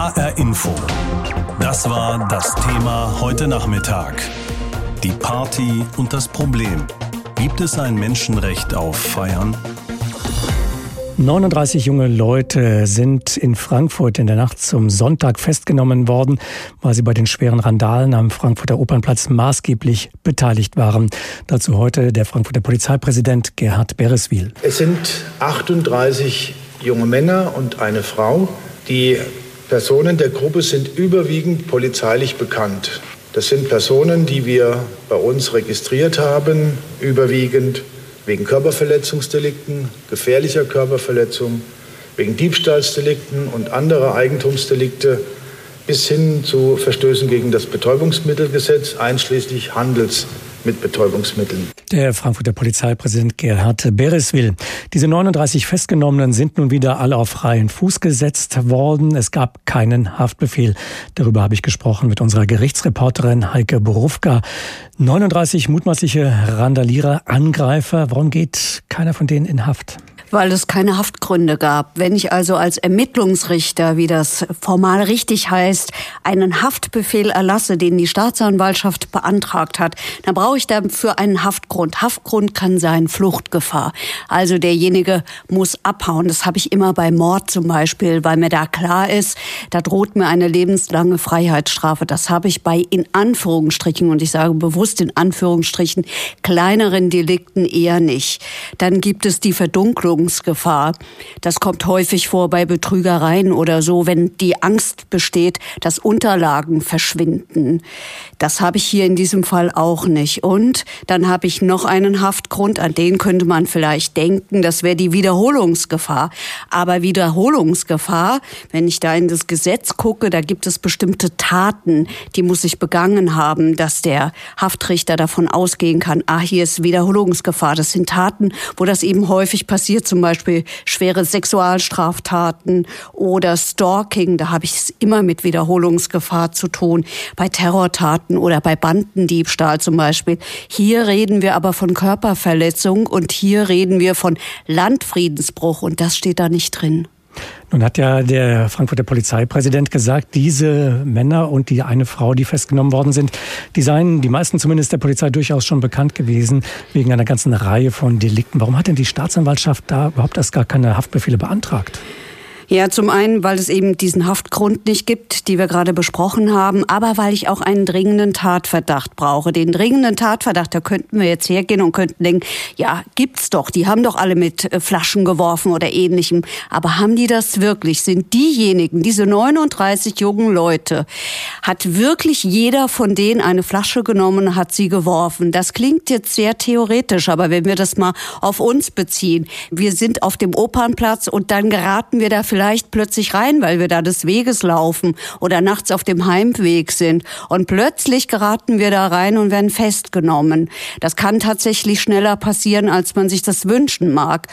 HR Info. Das war das Thema heute Nachmittag. Die Party und das Problem. Gibt es ein Menschenrecht auf Feiern? 39 junge Leute sind in Frankfurt in der Nacht zum Sonntag festgenommen worden, weil sie bei den schweren Randalen am Frankfurter Opernplatz maßgeblich beteiligt waren. Dazu heute der Frankfurter Polizeipräsident Gerhard Bereswil. Es sind 38 junge Männer und eine Frau. Die Personen der Gruppe sind überwiegend polizeilich bekannt. Das sind Personen, die wir bei uns registriert haben, überwiegend wegen Körperverletzungsdelikten, gefährlicher Körperverletzung, wegen Diebstahlsdelikten und anderer Eigentumsdelikte bis hin zu Verstößen gegen das Betäubungsmittelgesetz einschließlich Handels mit Betäubungsmitteln. Der Frankfurter Polizeipräsident Gerhard Bereswil. Diese 39 Festgenommenen sind nun wieder alle auf freien Fuß gesetzt worden. Es gab keinen Haftbefehl. Darüber habe ich gesprochen mit unserer Gerichtsreporterin Heike Borufka. 39 mutmaßliche Randalierer, Angreifer. Warum geht keiner von denen in Haft? Weil es keine Haftgründe gab. Wenn ich also als Ermittlungsrichter, wie das formal richtig heißt, einen Haftbefehl erlasse, den die Staatsanwaltschaft beantragt hat, dann brauche ich dafür einen Haftgrund. Haftgrund kann sein Fluchtgefahr. Also derjenige muss abhauen. Das habe ich immer bei Mord zum Beispiel, weil mir da klar ist, da droht mir eine lebenslange Freiheitsstrafe. Das habe ich bei in Anführungsstrichen, und ich sage bewusst in Anführungsstrichen, kleineren Delikten eher nicht. Dann gibt es die Verdunklung Verfolgungsgefahr. Das kommt häufig vor bei Betrügereien oder so, wenn die Angst besteht, dass Unterlagen verschwinden. Das habe ich hier in diesem Fall auch nicht. Und dann habe ich noch einen Haftgrund, an den könnte man vielleicht denken, das wäre die Wiederholungsgefahr. Aber Wiederholungsgefahr, wenn ich da in das Gesetz gucke, da gibt es bestimmte Taten, die muss ich begangen haben, dass der Haftrichter davon ausgehen kann, ah, hier ist Wiederholungsgefahr. Das sind Taten, wo das eben häufig passiert, zum Beispiel schwere Sexualstraftaten oder Stalking. Da habe ich es immer mit Wiederholungsgefahr zu tun. Bei Terrortaten oder bei Bandendiebstahl zum Beispiel. Hier reden wir aber von Körperverletzung und hier reden wir von Landfriedensbruch und das steht da nicht drin. Nun hat ja der Frankfurter Polizeipräsident gesagt, diese Männer und die eine Frau, die festgenommen worden sind, die seien die meisten zumindest der Polizei durchaus schon bekannt gewesen wegen einer ganzen Reihe von Delikten. Warum hat denn die Staatsanwaltschaft da überhaupt erst gar keine Haftbefehle beantragt? Ja, zum einen, weil es eben diesen Haftgrund nicht gibt, die wir gerade besprochen haben, aber weil ich auch einen dringenden Tatverdacht brauche. Den dringenden Tatverdacht, da könnten wir jetzt hergehen und könnten denken, ja, gibt's doch, die haben doch alle mit äh, Flaschen geworfen oder ähnlichem. Aber haben die das wirklich? Sind diejenigen, diese 39 jungen Leute, hat wirklich jeder von denen eine Flasche genommen, hat sie geworfen? Das klingt jetzt sehr theoretisch, aber wenn wir das mal auf uns beziehen, wir sind auf dem Opernplatz und dann geraten wir da vielleicht vielleicht plötzlich rein, weil wir da des Weges laufen oder nachts auf dem Heimweg sind. Und plötzlich geraten wir da rein und werden festgenommen. Das kann tatsächlich schneller passieren, als man sich das wünschen mag.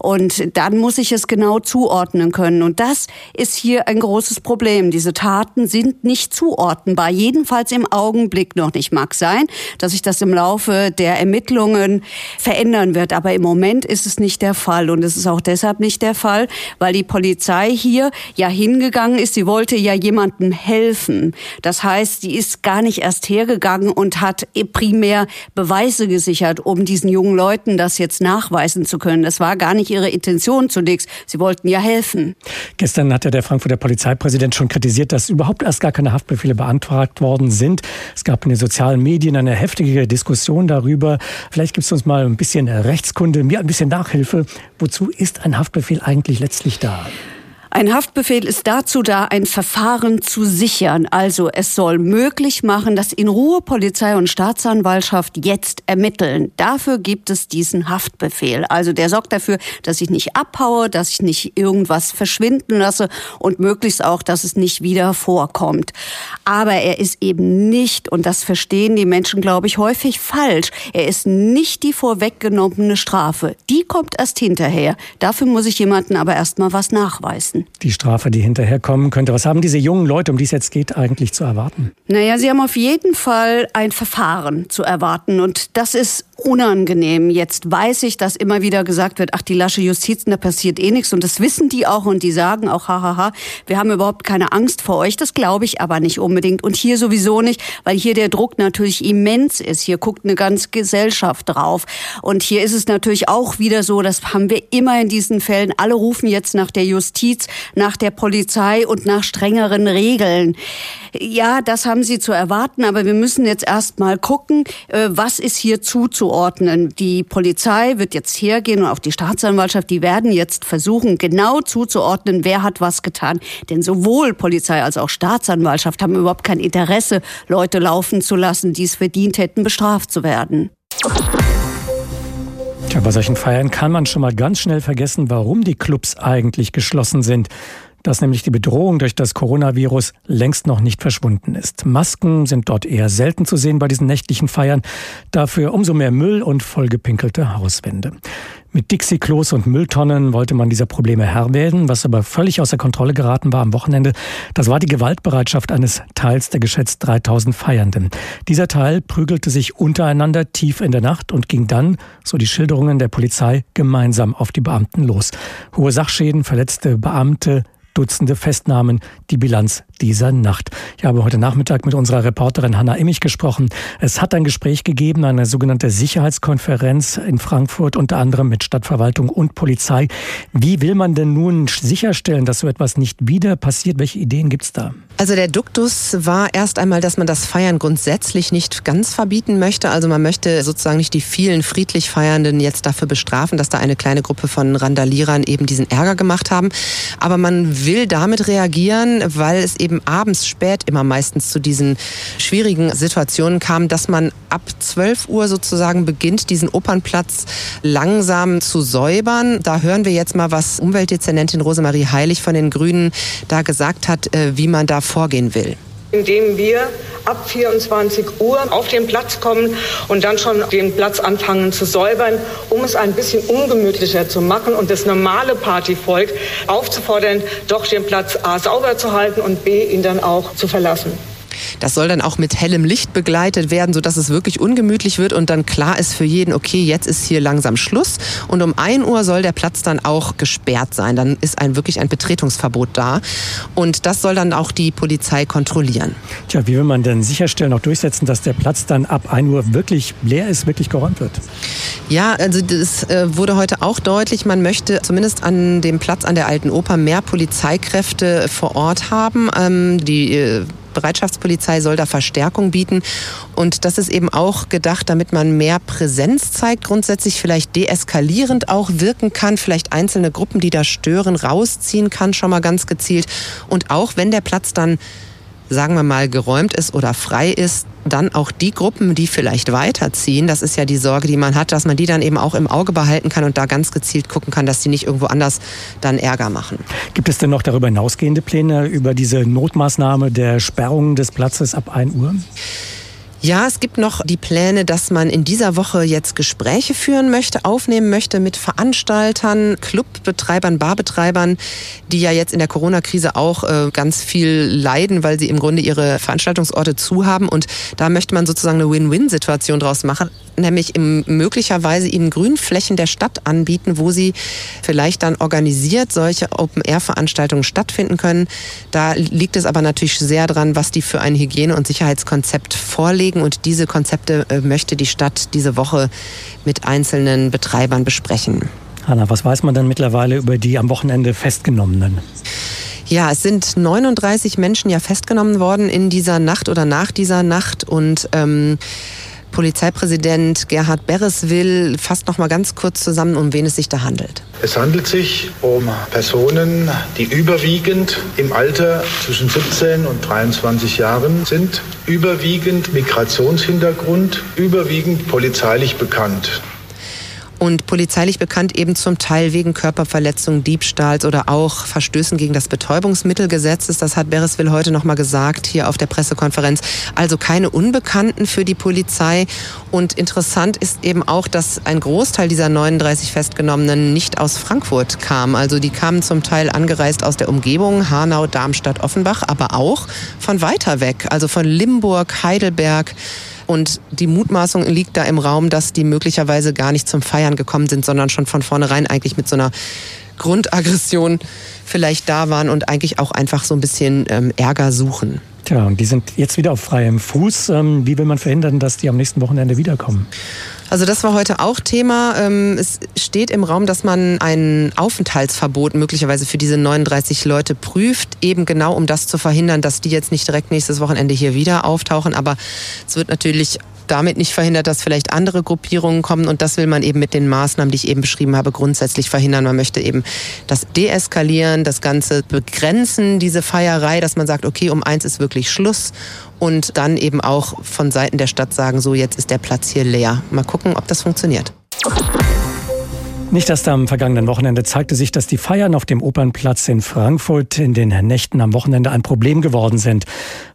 Und dann muss ich es genau zuordnen können. Und das ist hier ein großes Problem. Diese Taten sind nicht zuordnenbar. Jedenfalls im Augenblick noch nicht. Mag sein, dass sich das im Laufe der Ermittlungen verändern wird. Aber im Moment ist es nicht der Fall. Und es ist auch deshalb nicht der Fall, weil die Polizei Polizei hier ja hingegangen ist. Sie wollte ja jemandem helfen. Das heißt, sie ist gar nicht erst hergegangen und hat primär Beweise gesichert, um diesen jungen Leuten das jetzt nachweisen zu können. Das war gar nicht ihre Intention zunächst. Sie wollten ja helfen. Gestern hat ja der Frankfurter Polizeipräsident schon kritisiert, dass überhaupt erst gar keine Haftbefehle beantragt worden sind. Es gab in den sozialen Medien eine heftige Diskussion darüber. Vielleicht gibt es uns mal ein bisschen Rechtskunde, mir ein bisschen Nachhilfe. Wozu ist ein Haftbefehl eigentlich letztlich da? Ein Haftbefehl ist dazu da, ein Verfahren zu sichern. Also es soll möglich machen, dass in Ruhe Polizei und Staatsanwaltschaft jetzt ermitteln. Dafür gibt es diesen Haftbefehl. Also der sorgt dafür, dass ich nicht abhaue, dass ich nicht irgendwas verschwinden lasse und möglichst auch, dass es nicht wieder vorkommt. Aber er ist eben nicht, und das verstehen die Menschen, glaube ich, häufig falsch, er ist nicht die vorweggenommene Strafe. Die kommt erst hinterher. Dafür muss ich jemanden aber erst mal was nachweisen. Die Strafe, die hinterherkommen könnte. Was haben diese jungen Leute, um die es jetzt geht, eigentlich zu erwarten? Naja, sie haben auf jeden Fall ein Verfahren zu erwarten. Und das ist unangenehm. Jetzt weiß ich, dass immer wieder gesagt wird, ach, die lasche Justiz, da passiert eh nichts. Und das wissen die auch und die sagen auch, hahaha, wir haben überhaupt keine Angst vor euch. Das glaube ich aber nicht unbedingt. Und hier sowieso nicht, weil hier der Druck natürlich immens ist. Hier guckt eine ganze Gesellschaft drauf. Und hier ist es natürlich auch wieder so, das haben wir immer in diesen Fällen. Alle rufen jetzt nach der Justiz, nach der Polizei und nach strengeren Regeln. Ja, das haben sie zu erwarten, aber wir müssen jetzt erst mal gucken, äh, was ist hier zuzuordnen. Die Polizei wird jetzt hergehen und auch die Staatsanwaltschaft, die werden jetzt versuchen, genau zuzuordnen, wer hat was getan. Denn sowohl Polizei als auch Staatsanwaltschaft haben überhaupt kein Interesse, Leute laufen zu lassen, die es verdient hätten, bestraft zu werden. Tja, bei solchen Feiern kann man schon mal ganz schnell vergessen, warum die Clubs eigentlich geschlossen sind dass nämlich die Bedrohung durch das Coronavirus längst noch nicht verschwunden ist. Masken sind dort eher selten zu sehen bei diesen nächtlichen Feiern, dafür umso mehr Müll und vollgepinkelte Hauswände. Mit Dixie-Klos und Mülltonnen wollte man dieser Probleme Herr werden. Was aber völlig außer Kontrolle geraten war am Wochenende, das war die Gewaltbereitschaft eines Teils der geschätzt 3000 Feiernden. Dieser Teil prügelte sich untereinander tief in der Nacht und ging dann, so die Schilderungen der Polizei, gemeinsam auf die Beamten los. Hohe Sachschäden, verletzte Beamte, Dutzende Festnahmen, die Bilanz dieser Nacht. Ich habe heute Nachmittag mit unserer Reporterin Hanna Immich gesprochen. Es hat ein Gespräch gegeben, eine sogenannte Sicherheitskonferenz in Frankfurt, unter anderem mit Stadtverwaltung und Polizei. Wie will man denn nun sicherstellen, dass so etwas nicht wieder passiert? Welche Ideen gibt es da? Also der Duktus war erst einmal, dass man das Feiern grundsätzlich nicht ganz verbieten möchte. Also man möchte sozusagen nicht die vielen friedlich Feiernden jetzt dafür bestrafen, dass da eine kleine Gruppe von Randalierern eben diesen Ärger gemacht haben. Aber man will damit reagieren, weil es eben abends spät immer meistens zu diesen schwierigen Situationen kam, dass man ab 12 Uhr sozusagen beginnt, diesen Opernplatz langsam zu säubern. Da hören wir jetzt mal, was Umweltdezernentin Rosemarie Heilig von den Grünen da gesagt hat, äh, wie man da vorgehen will indem wir ab 24 Uhr auf den Platz kommen und dann schon den Platz anfangen zu säubern, um es ein bisschen ungemütlicher zu machen und das normale Partyvolk aufzufordern, doch den Platz A sauber zu halten und B ihn dann auch zu verlassen. Das soll dann auch mit hellem Licht begleitet werden, sodass es wirklich ungemütlich wird und dann klar ist für jeden, okay, jetzt ist hier langsam Schluss. Und um 1 Uhr soll der Platz dann auch gesperrt sein. Dann ist ein wirklich ein Betretungsverbot da. Und das soll dann auch die Polizei kontrollieren. Tja, wie will man denn sicherstellen, auch durchsetzen, dass der Platz dann ab 1 Uhr wirklich leer ist, wirklich geräumt wird? Ja, also das äh, wurde heute auch deutlich. Man möchte zumindest an dem Platz an der Alten Oper mehr Polizeikräfte vor Ort haben. Ähm, die äh, Bereitschaftspolizei soll da Verstärkung bieten. Und das ist eben auch gedacht, damit man mehr Präsenz zeigt, grundsätzlich vielleicht deeskalierend auch wirken kann, vielleicht einzelne Gruppen, die da stören, rausziehen kann, schon mal ganz gezielt. Und auch wenn der Platz dann sagen wir mal, geräumt ist oder frei ist, dann auch die Gruppen, die vielleicht weiterziehen, das ist ja die Sorge, die man hat, dass man die dann eben auch im Auge behalten kann und da ganz gezielt gucken kann, dass die nicht irgendwo anders dann Ärger machen. Gibt es denn noch darüber hinausgehende Pläne über diese Notmaßnahme der Sperrung des Platzes ab 1 Uhr? Ja, es gibt noch die Pläne, dass man in dieser Woche jetzt Gespräche führen möchte, aufnehmen möchte mit Veranstaltern, Clubbetreibern, Barbetreibern, die ja jetzt in der Corona-Krise auch äh, ganz viel leiden, weil sie im Grunde ihre Veranstaltungsorte zu haben. Und da möchte man sozusagen eine Win-Win-Situation draus machen, nämlich im, möglicherweise ihnen Grünflächen der Stadt anbieten, wo sie vielleicht dann organisiert solche Open-Air-Veranstaltungen stattfinden können. Da liegt es aber natürlich sehr dran, was die für ein Hygiene- und Sicherheitskonzept vorlegen festlegen und diese Konzepte äh, möchte die Stadt diese Woche mit einzelnen Betreibern besprechen. Hanna, was weiß man denn mittlerweile über die am Wochenende festgenommenen? Ja, es sind 39 Menschen ja festgenommen worden in dieser Nacht oder nach dieser Nacht und ähm, Polizeipräsident Gerhard Bereswil fasst noch mal ganz kurz zusammen, um wen es sich da handelt. Es handelt sich um Personen, die überwiegend im Alter zwischen 17 und 23 Jahren sind, überwiegend Migrationshintergrund, überwiegend polizeilich bekannt. Und polizeilich bekannt eben zum Teil wegen Körperverletzung, Diebstahls oder auch Verstößen gegen das Betäubungsmittelgesetz. Das hat Bereswil heute nochmal gesagt hier auf der Pressekonferenz. Also keine Unbekannten für die Polizei. Und interessant ist eben auch, dass ein Großteil dieser 39 Festgenommenen nicht aus Frankfurt kam. Also die kamen zum Teil angereist aus der Umgebung, Hanau, Darmstadt, Offenbach, aber auch von weiter weg, also von Limburg, Heidelberg. Und die Mutmaßung liegt da im Raum, dass die möglicherweise gar nicht zum Feiern gekommen sind, sondern schon von vornherein eigentlich mit so einer Grundaggression vielleicht da waren und eigentlich auch einfach so ein bisschen ähm, Ärger suchen. Tja, und die sind jetzt wieder auf freiem Fuß. Ähm, wie will man verhindern, dass die am nächsten Wochenende wiederkommen? Also das war heute auch Thema. Ähm, es steht im Raum, dass man ein Aufenthaltsverbot möglicherweise für diese 39 Leute prüft, eben genau um das zu verhindern, dass die jetzt nicht direkt nächstes Wochenende hier wieder auftauchen. Aber es wird natürlich damit nicht verhindert, dass vielleicht andere Gruppierungen kommen. Und das will man eben mit den Maßnahmen, die ich eben beschrieben habe, grundsätzlich verhindern. Man möchte eben das deeskalieren, das Ganze begrenzen, diese Feierei, dass man sagt, okay, um eins ist wirklich Schluss und dann eben auch von Seiten der Stadt sagen, so jetzt ist der Platz hier leer. Mal gucken, ob das funktioniert. Nicht erst am vergangenen Wochenende zeigte sich, dass die Feiern auf dem Opernplatz in Frankfurt in den Nächten am Wochenende ein Problem geworden sind.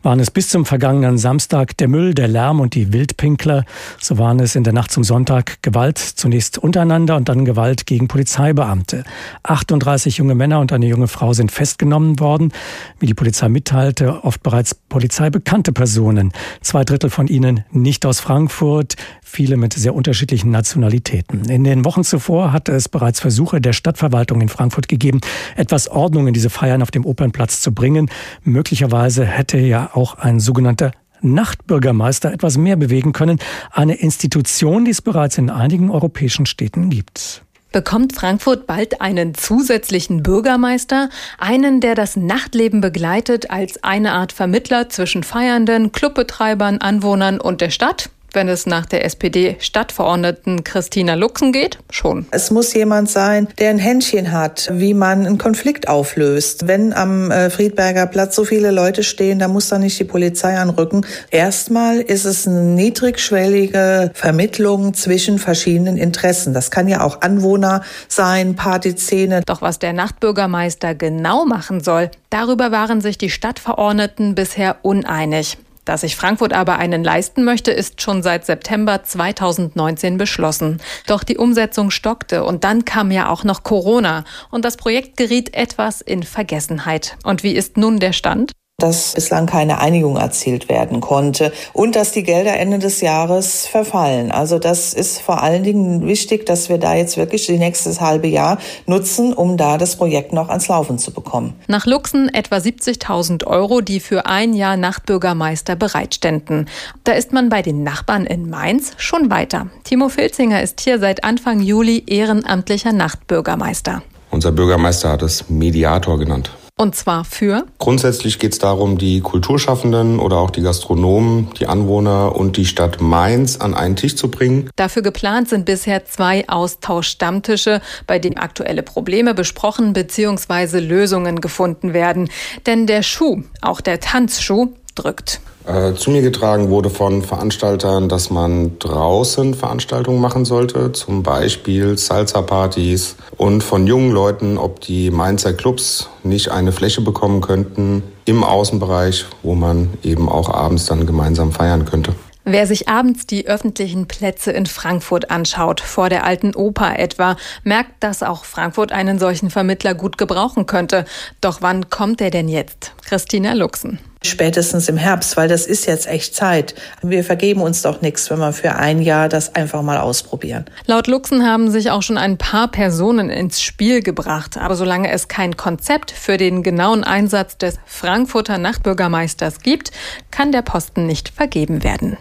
Waren es bis zum vergangenen Samstag der Müll, der Lärm und die Wildpinkler, so waren es in der Nacht zum Sonntag Gewalt zunächst untereinander und dann Gewalt gegen Polizeibeamte. 38 junge Männer und eine junge Frau sind festgenommen worden, wie die Polizei mitteilte, oft bereits polizeibekannte Personen. Zwei Drittel von ihnen nicht aus Frankfurt, viele mit sehr unterschiedlichen Nationalitäten. In den Wochen zuvor hatte es bereits Versuche der Stadtverwaltung in Frankfurt gegeben, etwas Ordnung in diese Feiern auf dem Opernplatz zu bringen. Möglicherweise hätte ja auch ein sogenannter Nachtbürgermeister etwas mehr bewegen können. Eine Institution, die es bereits in einigen europäischen Städten gibt. Bekommt Frankfurt bald einen zusätzlichen Bürgermeister, einen, der das Nachtleben begleitet als eine Art Vermittler zwischen Feiernden, Clubbetreibern, Anwohnern und der Stadt? Wenn es nach der SPD-Stadtverordneten Christina Luxen geht? Schon. Es muss jemand sein, der ein Händchen hat, wie man einen Konflikt auflöst. Wenn am äh, Friedberger Platz so viele Leute stehen, dann muss da nicht die Polizei anrücken. Erstmal ist es eine niedrigschwellige Vermittlung zwischen verschiedenen Interessen. Das kann ja auch Anwohner sein, Partyszene. Doch was der Nachtbürgermeister genau machen soll, darüber waren sich die Stadtverordneten bisher uneinig. Dass sich Frankfurt aber einen leisten möchte, ist schon seit September 2019 beschlossen. Doch die Umsetzung stockte und dann kam ja auch noch Corona und das Projekt geriet etwas in Vergessenheit. Und wie ist nun der Stand? Dass bislang keine Einigung erzielt werden konnte und dass die Gelder Ende des Jahres verfallen. Also das ist vor allen Dingen wichtig, dass wir da jetzt wirklich die nächste halbe Jahr nutzen, um da das Projekt noch ans Laufen zu bekommen. Nach Luxen etwa 70.000 Euro, die für ein Jahr Nachtbürgermeister bereitständen. Da ist man bei den Nachbarn in Mainz schon weiter. Timo Filzinger ist hier seit Anfang Juli ehrenamtlicher Nachtbürgermeister. Unser Bürgermeister hat es Mediator genannt. Und zwar für? Grundsätzlich geht es darum, die Kulturschaffenden oder auch die Gastronomen, die Anwohner und die Stadt Mainz an einen Tisch zu bringen. Dafür geplant sind bisher zwei Austauschstammtische, bei denen aktuelle Probleme besprochen bzw. Lösungen gefunden werden. Denn der Schuh, auch der Tanzschuh, drückt. Äh, zu mir getragen wurde von Veranstaltern, dass man draußen Veranstaltungen machen sollte, zum Beispiel Salsa-Partys und von jungen Leuten, ob die Mainzer Clubs nicht eine Fläche bekommen könnten im Außenbereich, wo man eben auch abends dann gemeinsam feiern könnte. Wer sich abends die öffentlichen Plätze in Frankfurt anschaut, vor der alten Oper etwa, merkt, dass auch Frankfurt einen solchen Vermittler gut gebrauchen könnte. Doch wann kommt er denn jetzt? Christina Luxen. Spätestens im Herbst, weil das ist jetzt echt Zeit. Wir vergeben uns doch nichts, wenn wir für ein Jahr das einfach mal ausprobieren. Laut Luxen haben sich auch schon ein paar Personen ins Spiel gebracht. Aber solange es kein Konzept für den genauen Einsatz des Frankfurter Nachtbürgermeisters gibt, kann der Posten nicht vergeben werden.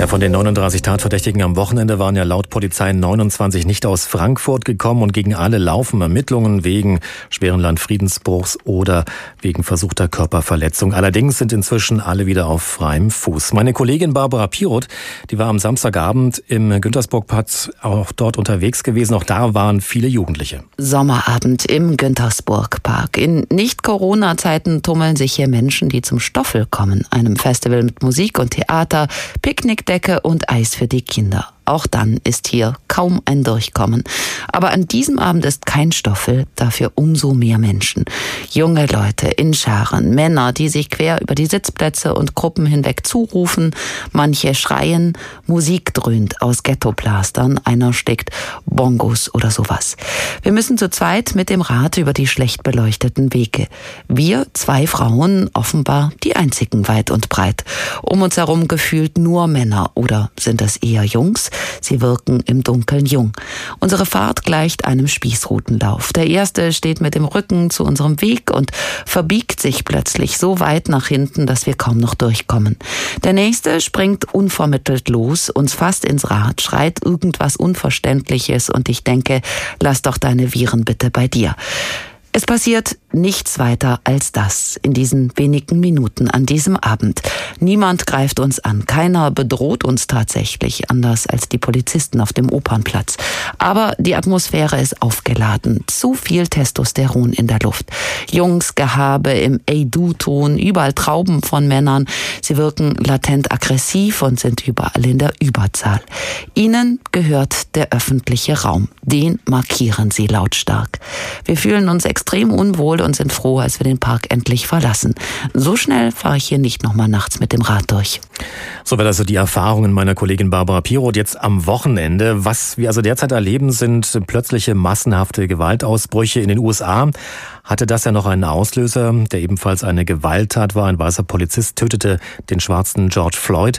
Ja, von den 39 Tatverdächtigen am Wochenende waren ja laut Polizei 29 nicht aus Frankfurt gekommen und gegen alle laufen Ermittlungen wegen schweren Landfriedensbruchs oder wegen versuchter Körperverletzung. Allerdings sind inzwischen alle wieder auf freiem Fuß. Meine Kollegin Barbara Piroth, die war am Samstagabend im Güntersburgplatz auch dort unterwegs gewesen. Auch da waren viele Jugendliche. Sommerabend im Güntersburgpark. In Nicht-Corona-Zeiten tummeln sich hier Menschen, die zum Stoffel kommen. Einem Festival mit Musik und Theater, Picknick Decke und Eis für die Kinder. Auch dann ist hier kaum ein Durchkommen. Aber an diesem Abend ist kein Stoffel, dafür umso mehr Menschen. Junge Leute in Scharen, Männer, die sich quer über die Sitzplätze und Gruppen hinweg zurufen, manche schreien, Musik dröhnt aus Ghettoplastern, einer steckt Bongos oder sowas. Wir müssen zu zweit mit dem Rad über die schlecht beleuchteten Wege. Wir, zwei Frauen, offenbar die einzigen weit und breit. Um uns herum gefühlt nur Männer oder sind es eher Jungs? Sie wirken im Dunkeln jung. Unsere Fahrt gleicht einem Spießrutenlauf. Der erste steht mit dem Rücken zu unserem Weg und verbiegt sich plötzlich so weit nach hinten, dass wir kaum noch durchkommen. Der nächste springt unvermittelt los, uns fast ins Rad, schreit irgendwas Unverständliches und ich denke, lass doch deine Viren bitte bei dir. Es passiert nichts weiter als das in diesen wenigen Minuten an diesem Abend. Niemand greift uns an, keiner bedroht uns tatsächlich, anders als die Polizisten auf dem Opernplatz. Aber die Atmosphäre ist aufgeladen, zu viel Testosteron in der Luft. Jungsgehabe im Ey-Du-Ton, überall Trauben von Männern. Sie wirken latent aggressiv und sind überall in der Überzahl. Ihnen gehört der öffentliche Raum. Den markieren sie lautstark. Wir fühlen uns extrem unwohl und sind froh, als wir den Park endlich verlassen. So schnell fahre ich hier nicht nochmal nachts mit dem Rad durch. Soweit also die Erfahrungen meiner Kollegin Barbara Piroth jetzt am Wochenende. Was wir also derzeit erleben, sind plötzliche massenhafte Gewaltausbrüche in den USA hatte das ja noch einen Auslöser, der ebenfalls eine Gewalttat war. Ein weißer Polizist tötete den schwarzen George Floyd.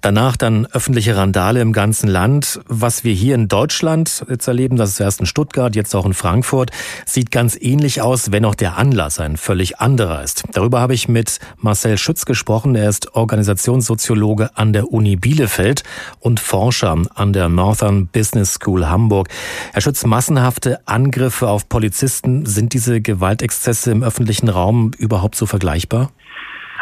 Danach dann öffentliche Randale im ganzen Land. Was wir hier in Deutschland jetzt erleben, das ist erst in Stuttgart, jetzt auch in Frankfurt, sieht ganz ähnlich aus, wenn auch der Anlass ein völlig anderer ist. Darüber habe ich mit Marcel Schütz gesprochen. Er ist Organisationssoziologe an der Uni Bielefeld und Forscher an der Northern Business School Hamburg. Herr Schütz, massenhafte Angriffe auf Polizisten, sind diese Gewalt Gewaltexzesse im öffentlichen Raum überhaupt so vergleichbar?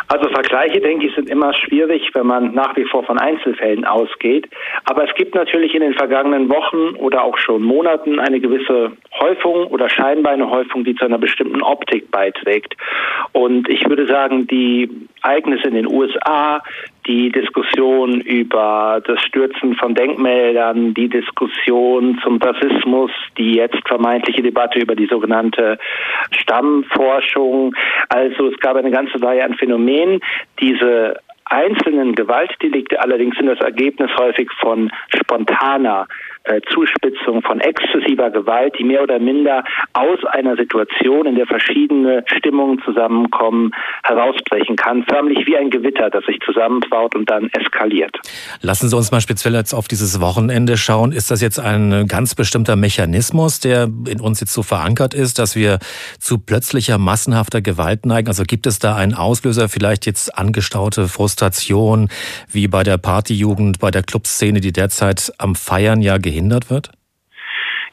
Also Vergleiche, denke ich, sind immer schwierig, wenn man nach wie vor von Einzelfällen ausgeht. Aber es gibt natürlich in den vergangenen Wochen oder auch schon Monaten eine gewisse Häufung oder scheinbar eine Häufung, die zu einer bestimmten Optik beiträgt. Und ich würde sagen, die Ereignisse in den USA, die Diskussion über das Stürzen von Denkmälern, die Diskussion zum Rassismus, die jetzt vermeintliche Debatte über die sogenannte Stammforschung. Also es gab eine ganze Reihe an Phänomenen. Diese einzelnen Gewaltdelikte allerdings sind das Ergebnis häufig von spontaner äh, Zuspitzung von exzessiver Gewalt, die mehr oder minder aus einer Situation, in der verschiedene Stimmungen zusammenkommen, herausbrechen kann, förmlich wie ein Gewitter, das sich zusammenbaut und dann eskaliert. Lassen Sie uns mal speziell jetzt auf dieses Wochenende schauen. Ist das jetzt ein ganz bestimmter Mechanismus, der in uns jetzt so verankert ist, dass wir zu plötzlicher massenhafter Gewalt neigen? Also gibt es da einen Auslöser, vielleicht jetzt angestaute Frustration, wie bei der Partyjugend, bei der Clubszene, die derzeit am Feiern ja gehindert wird?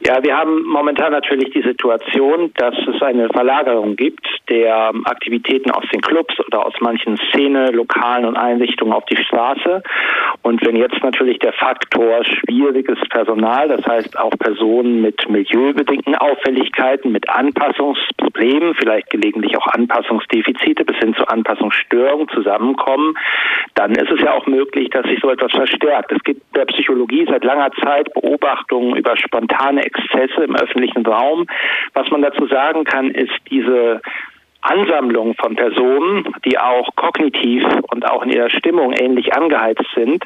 Ja, wir haben momentan natürlich die Situation, dass es eine Verlagerung gibt der Aktivitäten aus den Clubs oder aus manchen Szene, Lokalen und Einrichtungen auf die Straße. Und wenn jetzt natürlich der Faktor schwieriges Personal, das heißt auch Personen mit milieubedingten Auffälligkeiten, mit Anpassungsproblemen, vielleicht gelegentlich auch Anpassungsdefizite bis hin zu Anpassungsstörungen zusammenkommen, dann ist es ja auch möglich, dass sich so etwas verstärkt. Es gibt der Psychologie seit langer Zeit Beobachtungen über spontane Exzesse im öffentlichen Raum. Was man dazu sagen kann, ist diese Ansammlung von Personen, die auch kognitiv und auch in ihrer Stimmung ähnlich angeheizt sind,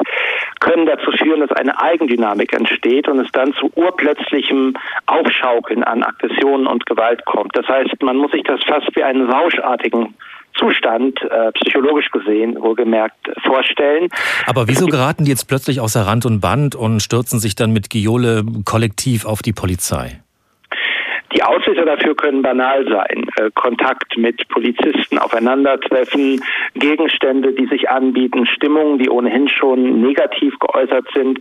können dazu führen, dass eine Eigendynamik entsteht und es dann zu urplötzlichem Aufschaukeln an Aggressionen und Gewalt kommt. Das heißt, man muss sich das fast wie einen rauschartigen Zustand, äh, psychologisch gesehen, wohlgemerkt, vorstellen. Aber wieso geraten die jetzt plötzlich außer Rand und Band und stürzen sich dann mit Giole kollektiv auf die Polizei? Die Auslöser dafür können banal sein. Äh, Kontakt mit Polizisten, Aufeinandertreffen, Gegenstände, die sich anbieten, Stimmungen, die ohnehin schon negativ geäußert sind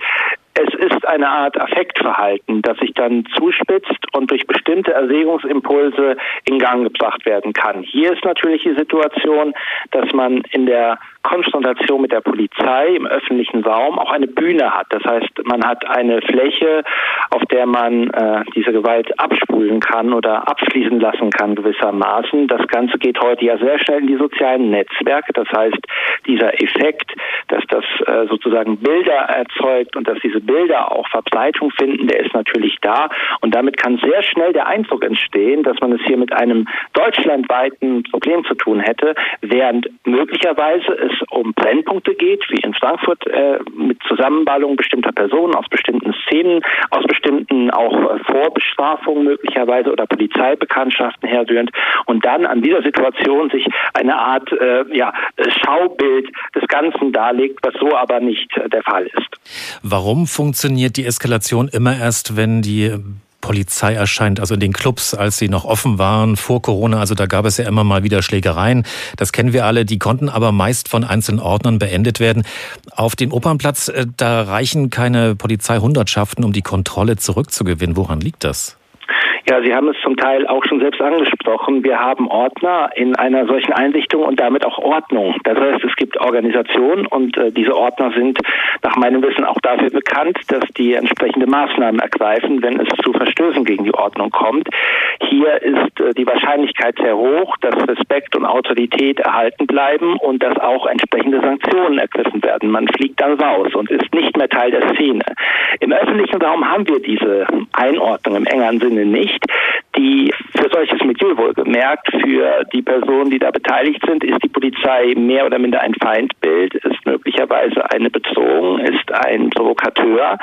es ist eine Art Affektverhalten, das sich dann zuspitzt und durch bestimmte Erregungsimpulse in Gang gebracht werden kann. Hier ist natürlich die Situation, dass man in der Konfrontation mit der Polizei im öffentlichen Raum auch eine Bühne hat. Das heißt, man hat eine Fläche, auf der man äh, diese Gewalt abspulen kann oder abfließen lassen kann gewissermaßen. Das Ganze geht heute ja sehr schnell in die sozialen Netzwerke. Das heißt, dieser Effekt, dass das äh, sozusagen Bilder erzeugt und dass diese Bilder auch Verbreitung finden, der ist natürlich da. Und damit kann sehr schnell der Eindruck entstehen, dass man es hier mit einem deutschlandweiten Problem zu tun hätte, während möglicherweise es um Brennpunkte geht, wie in Frankfurt äh, mit Zusammenballung bestimmter Personen aus bestimmten Szenen, aus bestimmten auch äh, Vorbestrafungen möglicherweise oder Polizeibekanntschaften herrührend und dann an dieser Situation sich eine Art äh, ja, Schaubild des Ganzen darlegt, was so aber nicht der Fall ist. Warum funktioniert die Eskalation immer erst, wenn die Polizei erscheint, also in den Clubs, als sie noch offen waren vor Corona. Also da gab es ja immer mal wieder Schlägereien. Das kennen wir alle. Die konnten aber meist von einzelnen Ordnern beendet werden. Auf den Opernplatz, äh, da reichen keine Polizeihundertschaften, um die Kontrolle zurückzugewinnen. Woran liegt das? Ja, Sie haben es zum Teil auch schon selbst angesprochen. Wir haben Ordner in einer solchen Einrichtung und damit auch Ordnung. Das heißt, es gibt Organisationen und äh, diese Ordner sind nach meinem Wissen auch dafür bekannt, dass die entsprechende Maßnahmen ergreifen, wenn es zu Verstößen gegen die Ordnung kommt. Hier ist äh, die Wahrscheinlichkeit sehr hoch, dass Respekt und Autorität erhalten bleiben und dass auch entsprechende Sanktionen ergriffen werden. Man fliegt dann raus und ist nicht mehr Teil der Szene. Im öffentlichen Raum haben wir diese Einordnung im engeren Sinne nicht nicht. Die für solches Milieu wohlgemerkt, für die Personen, die da beteiligt sind, ist die Polizei mehr oder minder ein Feindbild, ist möglicherweise eine Bedrohung, ist ein Provokateur.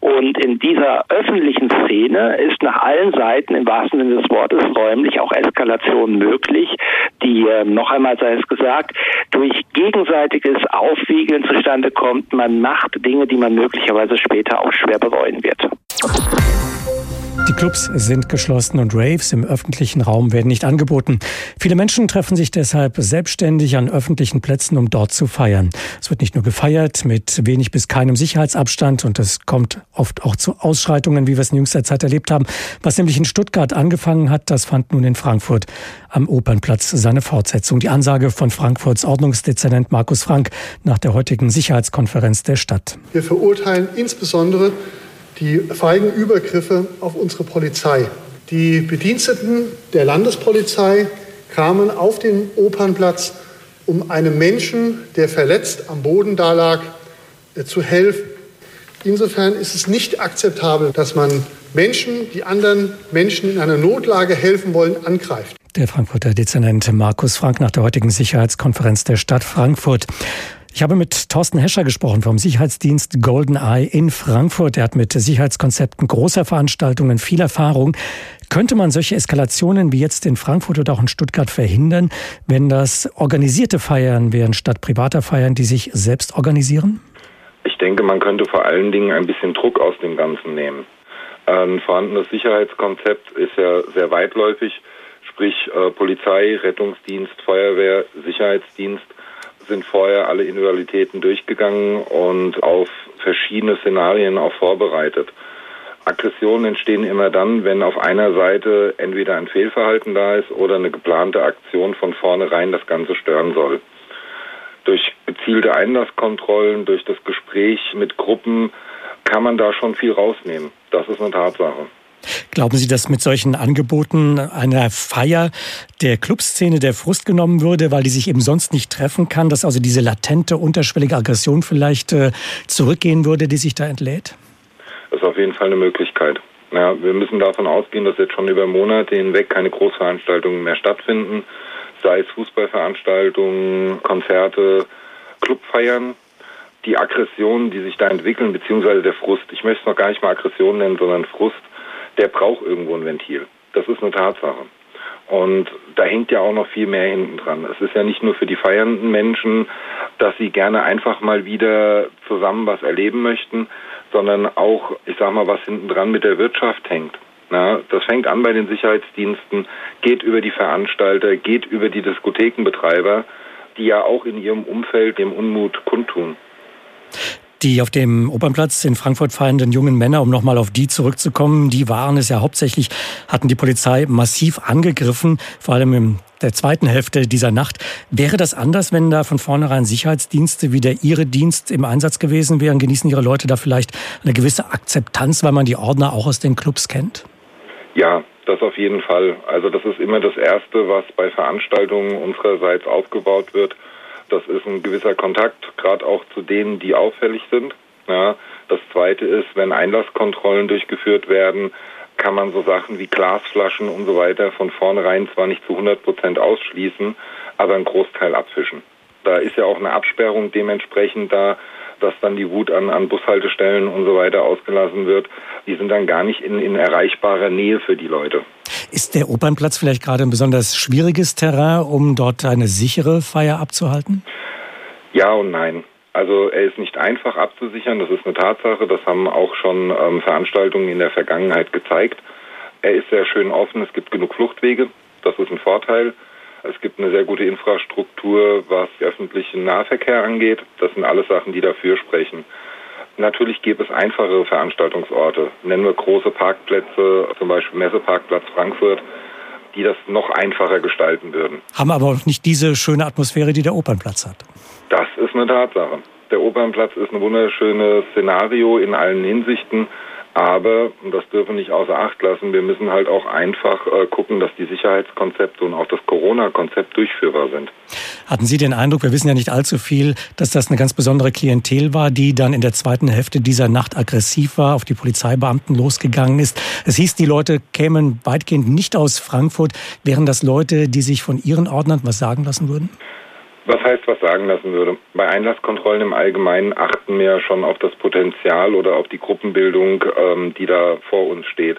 Und in dieser öffentlichen Szene ist nach allen Seiten im wahrsten Sinne des Wortes räumlich auch Eskalation möglich, die äh, noch einmal sei es gesagt, durch gegenseitiges Aufwiegeln zustande kommt. Man macht Dinge, die man möglicherweise später auch schwer bereuen wird. Die Clubs sind geschlossen und Raves im öffentlichen Raum werden nicht angeboten. Viele Menschen treffen sich deshalb selbstständig an öffentlichen Plätzen, um dort zu feiern. Es wird nicht nur gefeiert mit wenig bis keinem Sicherheitsabstand und es kommt oft auch zu Ausschreitungen, wie wir es in jüngster Zeit erlebt haben. Was nämlich in Stuttgart angefangen hat, das fand nun in Frankfurt am Opernplatz seine Fortsetzung. Die Ansage von Frankfurts Ordnungsdezernent Markus Frank nach der heutigen Sicherheitskonferenz der Stadt. Wir verurteilen insbesondere die feigen Übergriffe auf unsere Polizei. Die Bediensteten der Landespolizei kamen auf den Opernplatz, um einem Menschen, der verletzt am Boden dalag, äh, zu helfen. Insofern ist es nicht akzeptabel, dass man Menschen, die anderen Menschen in einer Notlage helfen wollen, angreift. Der Frankfurter Dezernent Markus Frank nach der heutigen Sicherheitskonferenz der Stadt Frankfurt. Ich habe mit Thorsten Hescher gesprochen vom Sicherheitsdienst GoldenEye in Frankfurt. Er hat mit Sicherheitskonzepten großer Veranstaltungen viel Erfahrung. Könnte man solche Eskalationen wie jetzt in Frankfurt oder auch in Stuttgart verhindern, wenn das organisierte Feiern wären statt privater Feiern, die sich selbst organisieren? Ich denke, man könnte vor allen Dingen ein bisschen Druck aus dem Ganzen nehmen. Ein vorhandenes Sicherheitskonzept ist ja sehr weitläufig, sprich äh, Polizei, Rettungsdienst, Feuerwehr, Sicherheitsdienst sind vorher alle Individualitäten durchgegangen und auf verschiedene Szenarien auch vorbereitet. Aggressionen entstehen immer dann, wenn auf einer Seite entweder ein Fehlverhalten da ist oder eine geplante Aktion von vornherein das Ganze stören soll. Durch gezielte Einlasskontrollen, durch das Gespräch mit Gruppen kann man da schon viel rausnehmen. Das ist eine Tatsache. Glauben Sie, dass mit solchen Angeboten einer Feier der Clubszene der Frust genommen würde, weil die sich eben sonst nicht treffen kann, dass also diese latente, unterschwellige Aggression vielleicht äh, zurückgehen würde, die sich da entlädt? Das ist auf jeden Fall eine Möglichkeit. Ja, wir müssen davon ausgehen, dass jetzt schon über Monate hinweg keine Großveranstaltungen mehr stattfinden, sei es Fußballveranstaltungen, Konzerte, Clubfeiern. Die Aggressionen, die sich da entwickeln, beziehungsweise der Frust, ich möchte es noch gar nicht mal Aggression nennen, sondern Frust, der braucht irgendwo ein Ventil. Das ist eine Tatsache. Und da hängt ja auch noch viel mehr hinten dran. Es ist ja nicht nur für die feiernden Menschen, dass sie gerne einfach mal wieder zusammen was erleben möchten, sondern auch, ich sag mal, was hinten dran mit der Wirtschaft hängt. Na, das fängt an bei den Sicherheitsdiensten, geht über die Veranstalter, geht über die Diskothekenbetreiber, die ja auch in ihrem Umfeld dem Unmut kundtun. Die auf dem Opernplatz in Frankfurt feiernden jungen Männer, um nochmal auf die zurückzukommen, die waren es ja hauptsächlich, hatten die Polizei massiv angegriffen, vor allem in der zweiten Hälfte dieser Nacht. Wäre das anders, wenn da von vornherein Sicherheitsdienste wie der Ihre Dienst im Einsatz gewesen wären? Genießen Ihre Leute da vielleicht eine gewisse Akzeptanz, weil man die Ordner auch aus den Clubs kennt? Ja, das auf jeden Fall. Also das ist immer das Erste, was bei Veranstaltungen unsererseits aufgebaut wird das ist ein gewisser Kontakt, gerade auch zu denen, die auffällig sind. Ja, Das Zweite ist, wenn Einlasskontrollen durchgeführt werden, kann man so Sachen wie Glasflaschen und so weiter von vornherein zwar nicht zu 100 Prozent ausschließen, aber einen Großteil abfischen. Da ist ja auch eine Absperrung dementsprechend da, dass dann die Wut an, an Bushaltestellen und so weiter ausgelassen wird. Die sind dann gar nicht in, in erreichbarer Nähe für die Leute. Ist der Opernplatz vielleicht gerade ein besonders schwieriges Terrain, um dort eine sichere Feier abzuhalten? Ja und nein. Also er ist nicht einfach abzusichern, das ist eine Tatsache. Das haben auch schon ähm, Veranstaltungen in der Vergangenheit gezeigt. Er ist sehr schön offen, es gibt genug Fluchtwege, das ist ein Vorteil. Es gibt eine sehr gute Infrastruktur, was öffentlichen Nahverkehr angeht. Das sind alles Sachen, die dafür sprechen. Natürlich gäbe es einfachere Veranstaltungsorte. Nennen wir große Parkplätze, zum Beispiel Messeparkplatz Frankfurt, die das noch einfacher gestalten würden. Haben aber auch nicht diese schöne Atmosphäre, die der Opernplatz hat. Das ist eine Tatsache. Der Opernplatz ist ein wunderschönes Szenario in allen Hinsichten. Aber, und das dürfen wir nicht außer Acht lassen, wir müssen halt auch einfach äh, gucken, dass die Sicherheitskonzepte und auch das Corona-Konzept durchführbar sind. Hatten Sie den Eindruck, wir wissen ja nicht allzu viel, dass das eine ganz besondere Klientel war, die dann in der zweiten Hälfte dieser Nacht aggressiv war, auf die Polizeibeamten losgegangen ist? Es hieß, die Leute kämen weitgehend nicht aus Frankfurt. Wären das Leute, die sich von ihren Ordnern was sagen lassen würden? Was heißt, was sagen lassen würde? Bei Einlasskontrollen im Allgemeinen achten wir schon auf das Potenzial oder auf die Gruppenbildung, ähm, die da vor uns steht.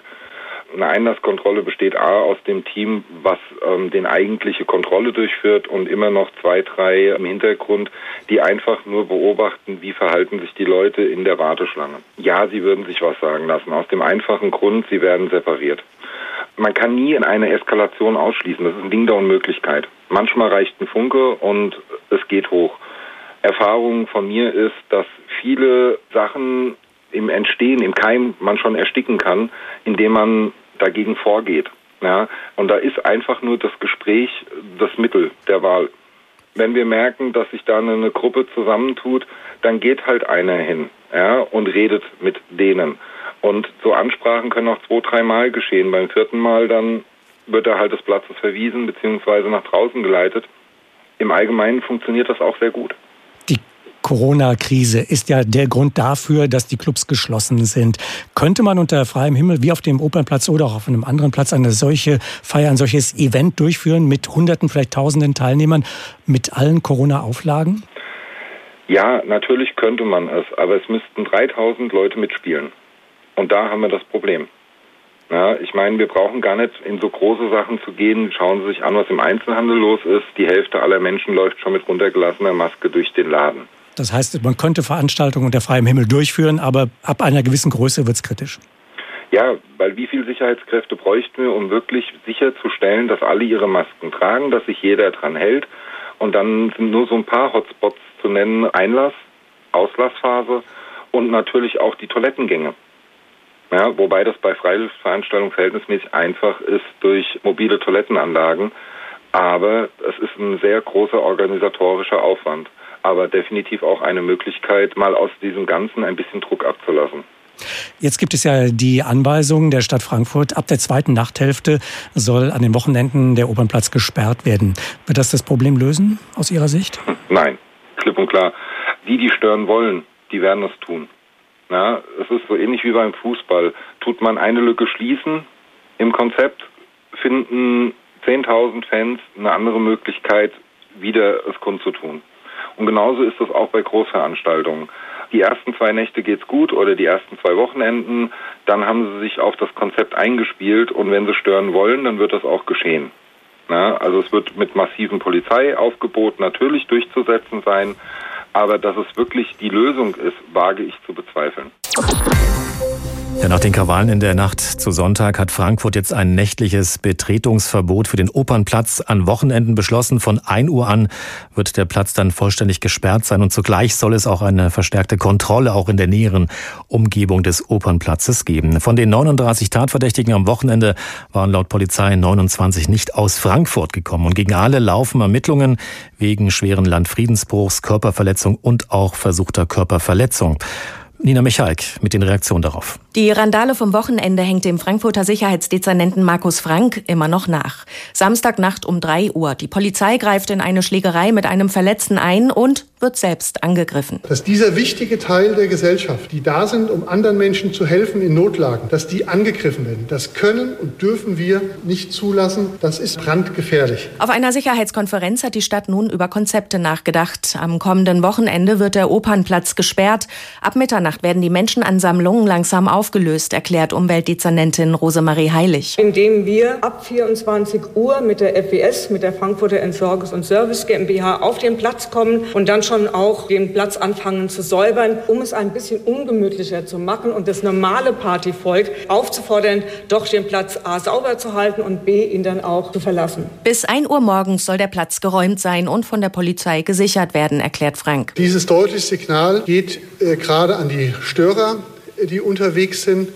Eine Einlasskontrolle besteht A aus dem Team, was ähm, den eigentliche Kontrolle durchführt und immer noch zwei, drei im Hintergrund, die einfach nur beobachten, wie verhalten sich die Leute in der Warteschlange. Ja, sie würden sich was sagen lassen, aus dem einfachen Grund, sie werden separiert. Man kann nie in eine Eskalation ausschließen, das ist ein Ding der Unmöglichkeit. Manchmal reicht ein Funke und es geht hoch. Erfahrung von mir ist, dass viele Sachen im Entstehen, im Keim man schon ersticken kann, indem man dagegen vorgeht. Ja, und da ist einfach nur das Gespräch das Mittel der Wahl. Wenn wir merken, dass sich da eine Gruppe zusammentut, dann geht halt einer hin ja, und redet mit denen. Und so Ansprachen können auch zwei, dreimal geschehen. Beim vierten Mal dann wird er halt des Platzes verwiesen bzw. nach draußen geleitet. Im Allgemeinen funktioniert das auch sehr gut. Die Corona-Krise ist ja der Grund dafür, dass die Clubs geschlossen sind. Könnte man unter freiem Himmel wie auf dem Opernplatz oder auch auf einem anderen Platz eine solche Feier, ein solches Event durchführen mit Hunderten, vielleicht Tausenden Teilnehmern mit allen Corona-Auflagen? Ja, natürlich könnte man es, aber es müssten 3000 Leute mitspielen. Und da haben wir das Problem. Ja, ich meine, wir brauchen gar nicht in so große Sachen zu gehen. Schauen Sie sich an, was im Einzelhandel los ist. Die Hälfte aller Menschen läuft schon mit runtergelassener Maske durch den Laden. Das heißt, man könnte Veranstaltungen unter freiem Himmel durchführen, aber ab einer gewissen Größe wird es kritisch. Ja, weil wie viele Sicherheitskräfte bräuchten wir, um wirklich sicherzustellen, dass alle ihre Masken tragen, dass sich jeder dran hält. Und dann sind nur so ein paar Hotspots zu nennen, Einlass, Auslassphase und natürlich auch die Toilettengänge. Ja, wobei das bei Freiluftveranstaltungen verhältnismäßig einfach ist durch mobile Toilettenanlagen. Aber es ist ein sehr großer organisatorischer Aufwand. Aber definitiv auch eine Möglichkeit, mal aus diesem Ganzen ein bisschen Druck abzulassen. Jetzt gibt es ja die Anweisung der Stadt Frankfurt, ab der zweiten Nachthälfte soll an den Wochenenden der Opernplatz gesperrt werden. Wird das das Problem lösen aus Ihrer Sicht? Nein, klipp und klar. Die, die stören wollen, die werden es tun. Ja, es ist so ähnlich wie beim Fußball. Tut man eine Lücke schließen im Konzept, finden 10.000 Fans eine andere Möglichkeit, wieder es kundzutun. Und genauso ist es auch bei Großveranstaltungen. Die ersten zwei Nächte geht's gut oder die ersten zwei Wochenenden, dann haben sie sich auf das Konzept eingespielt und wenn sie stören wollen, dann wird das auch geschehen. Ja, also es wird mit massivem Polizeiaufgebot natürlich durchzusetzen sein. Aber dass es wirklich die Lösung ist, wage ich zu bezweifeln. Ja, nach den Krawallen in der Nacht zu Sonntag hat Frankfurt jetzt ein nächtliches Betretungsverbot für den Opernplatz an Wochenenden beschlossen. Von 1 Uhr an wird der Platz dann vollständig gesperrt sein und zugleich soll es auch eine verstärkte Kontrolle auch in der näheren Umgebung des Opernplatzes geben. Von den 39 Tatverdächtigen am Wochenende waren laut Polizei 29 nicht aus Frankfurt gekommen und gegen alle laufen Ermittlungen wegen schweren Landfriedensbruchs, Körperverletzung und auch versuchter Körperverletzung. Nina Michalk mit den Reaktionen darauf. Die Randale vom Wochenende hängt dem Frankfurter Sicherheitsdezernenten Markus Frank immer noch nach. Samstagnacht um drei Uhr. Die Polizei greift in eine Schlägerei mit einem Verletzten ein und wird selbst angegriffen. Dass dieser wichtige Teil der Gesellschaft, die da sind, um anderen Menschen zu helfen in Notlagen, dass die angegriffen werden, das können und dürfen wir nicht zulassen. Das ist brandgefährlich. Auf einer Sicherheitskonferenz hat die Stadt nun über Konzepte nachgedacht. Am kommenden Wochenende wird der Opernplatz gesperrt. Ab Mitternacht werden die Menschenansammlungen langsam aufgelöst, erklärt Umweltdezernentin Rosemarie Heilig. Indem wir ab 24 Uhr mit der FWS, mit der Frankfurter Entsorgungs- und Service GmbH auf den Platz kommen und dann schon auch den Platz anfangen zu säubern, um es ein bisschen ungemütlicher zu machen und das normale Partyvolk aufzufordern, doch den Platz A sauber zu halten und B ihn dann auch zu verlassen. Bis 1 Uhr morgens soll der Platz geräumt sein und von der Polizei gesichert werden, erklärt Frank. Dieses deutliche Signal geht äh, gerade an die Störer, die unterwegs sind,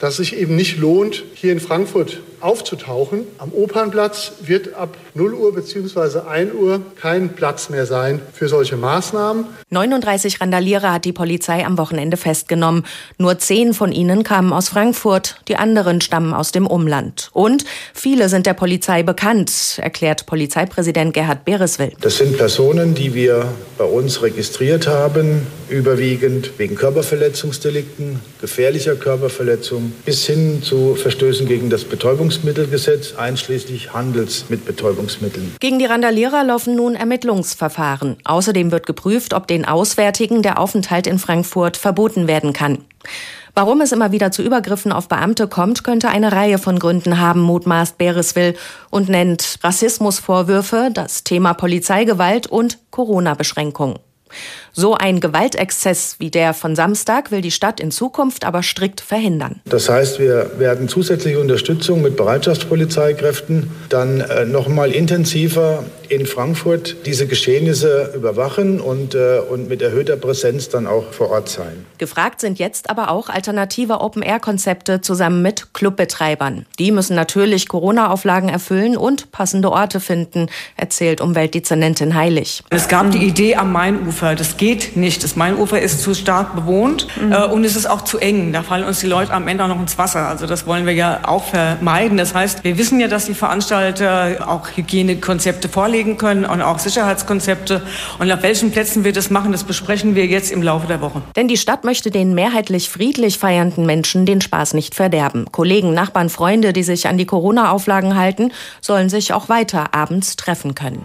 dass sich eben nicht lohnt, hier in Frankfurt aufzutauchen. Am Opernplatz wird ab 0 Uhr bzw. 1 Uhr kein Platz mehr sein für solche Maßnahmen. 39 Randalierer hat die Polizei am Wochenende festgenommen. Nur zehn von ihnen kamen aus Frankfurt, die anderen stammen aus dem Umland. Und viele sind der Polizei bekannt, erklärt Polizeipräsident Gerhard Bereswill. Das sind Personen, die wir bei uns registriert haben, überwiegend wegen Körperverletzungsdelikten, gefährlicher Körperverletzung bis hin zu Verstößen gegen das Betäubungsmittelgesetz, einschließlich Handels mit Betäubungsmitteln. Gegen die Randalierer laufen nun Ermittlungsverfahren. Außerdem wird geprüft, ob den Auswärtigen der Aufenthalt in Frankfurt verboten werden kann. Warum es immer wieder zu Übergriffen auf Beamte kommt, könnte eine Reihe von Gründen haben, mutmaßt Bereswil und nennt Rassismusvorwürfe, das Thema Polizeigewalt und Corona-Beschränkungen. So ein Gewaltexzess wie der von Samstag will die Stadt in Zukunft aber strikt verhindern. Das heißt, wir werden zusätzliche Unterstützung mit Bereitschaftspolizeikräften dann äh, noch mal intensiver in Frankfurt diese Geschehnisse überwachen und, äh, und mit erhöhter Präsenz dann auch vor Ort sein. Gefragt sind jetzt aber auch alternative Open-Air-Konzepte zusammen mit Clubbetreibern. Die müssen natürlich Corona-Auflagen erfüllen und passende Orte finden, erzählt Umweltdezernentin Heilig. Es gab die Idee am Mainufer. Das geht nicht. Das Mainufer ist zu stark bewohnt mhm. äh, und es ist auch zu eng. Da fallen uns die Leute am Ende auch noch ins Wasser. Also das wollen wir ja auch vermeiden. Das heißt, wir wissen ja, dass die Veranstalter auch Hygienekonzepte vorlegen vorlegen können und auch Sicherheitskonzepte. Und auf welchen Plätzen wir das machen, das besprechen wir jetzt im Laufe der Woche. Denn die Stadt möchte den mehrheitlich friedlich feiernden Menschen den Spaß nicht verderben. Kollegen, Nachbarn, Freunde, die sich an die Corona-Auflagen halten, sollen sich auch weiter abends treffen können.